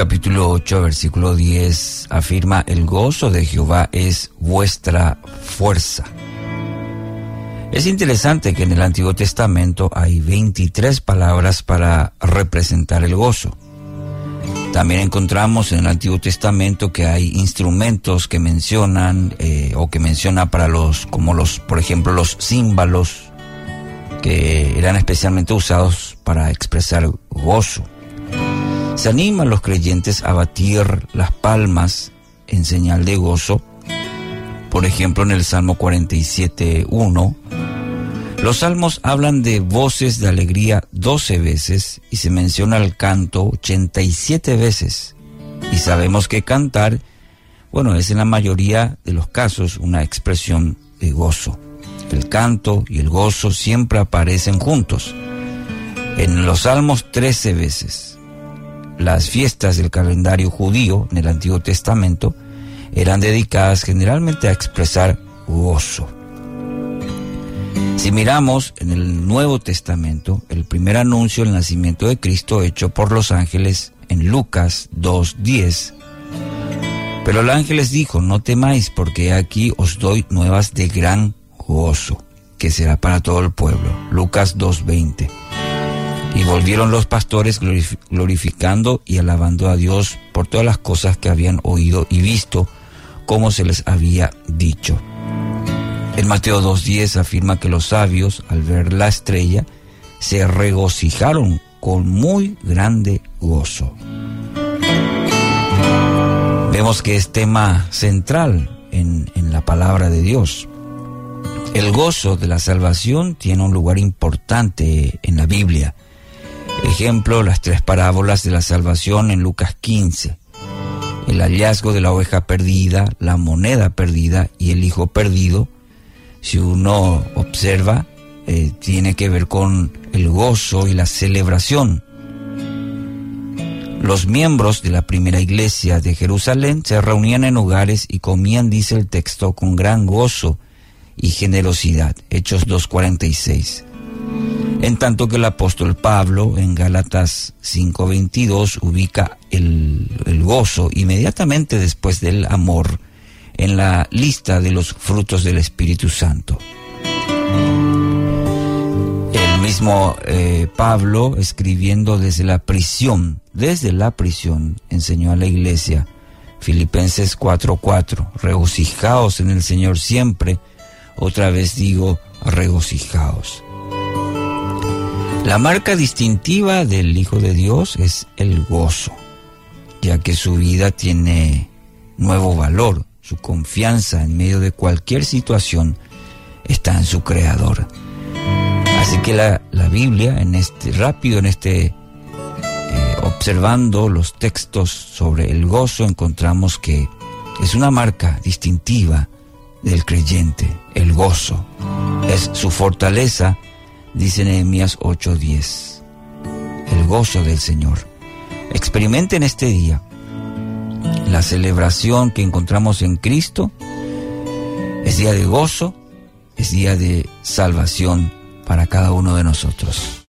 Capítulo 8 versículo 10 afirma, el gozo de Jehová es vuestra fuerza. Es interesante que en el Antiguo Testamento hay 23 palabras para representar el gozo. También encontramos en el Antiguo Testamento que hay instrumentos que mencionan eh, o que menciona para los, como los, por ejemplo, los címbalos, que eran especialmente usados para expresar gozo. Se animan los creyentes a batir las palmas en señal de gozo. Por ejemplo, en el Salmo 47.1, los salmos hablan de voces de alegría 12 veces y se menciona el canto 87 veces. Y sabemos que cantar, bueno, es en la mayoría de los casos una expresión de gozo. El canto y el gozo siempre aparecen juntos. En los salmos 13 veces las fiestas del calendario judío en el Antiguo Testamento eran dedicadas generalmente a expresar gozo. Si miramos en el Nuevo Testamento, el primer anuncio del nacimiento de Cristo hecho por los ángeles en Lucas 2.10, pero el ángel les dijo, no temáis porque aquí os doy nuevas de gran gozo, que será para todo el pueblo. Lucas 2.20. Y volvieron los pastores glorificando y alabando a Dios por todas las cosas que habían oído y visto, como se les había dicho. En Mateo 2.10 afirma que los sabios, al ver la estrella, se regocijaron con muy grande gozo. Vemos que es tema central en, en la palabra de Dios. El gozo de la salvación tiene un lugar importante en la Biblia. Ejemplo, las tres parábolas de la salvación en Lucas 15. El hallazgo de la oveja perdida, la moneda perdida y el hijo perdido, si uno observa, eh, tiene que ver con el gozo y la celebración. Los miembros de la primera iglesia de Jerusalén se reunían en hogares y comían, dice el texto, con gran gozo y generosidad. Hechos 2.46 en tanto que el apóstol Pablo en Gálatas 5:22 ubica el, gozo inmediatamente después del amor en la lista de los frutos del Espíritu Santo. El mismo eh, Pablo, escribiendo desde la prisión, desde la prisión, enseñó a la iglesia, Filipenses 4:4, regocijaos en el Señor siempre, otra vez digo, regocijaos. La marca distintiva del Hijo de Dios es el gozo, ya que su vida tiene nuevo valor, su confianza en medio de cualquier situación está en su Creador. Así que la, Biblia, en este rápido, en este eh, observando los textos sobre el gozo, encontramos que es una marca distintiva del creyente, el gozo. Es su fortaleza dice Nehemías 8:10. El gozo del Señor. Experimenten este día la celebración que encontramos en Cristo. Es día de gozo, es día de salvación para cada uno de nosotros.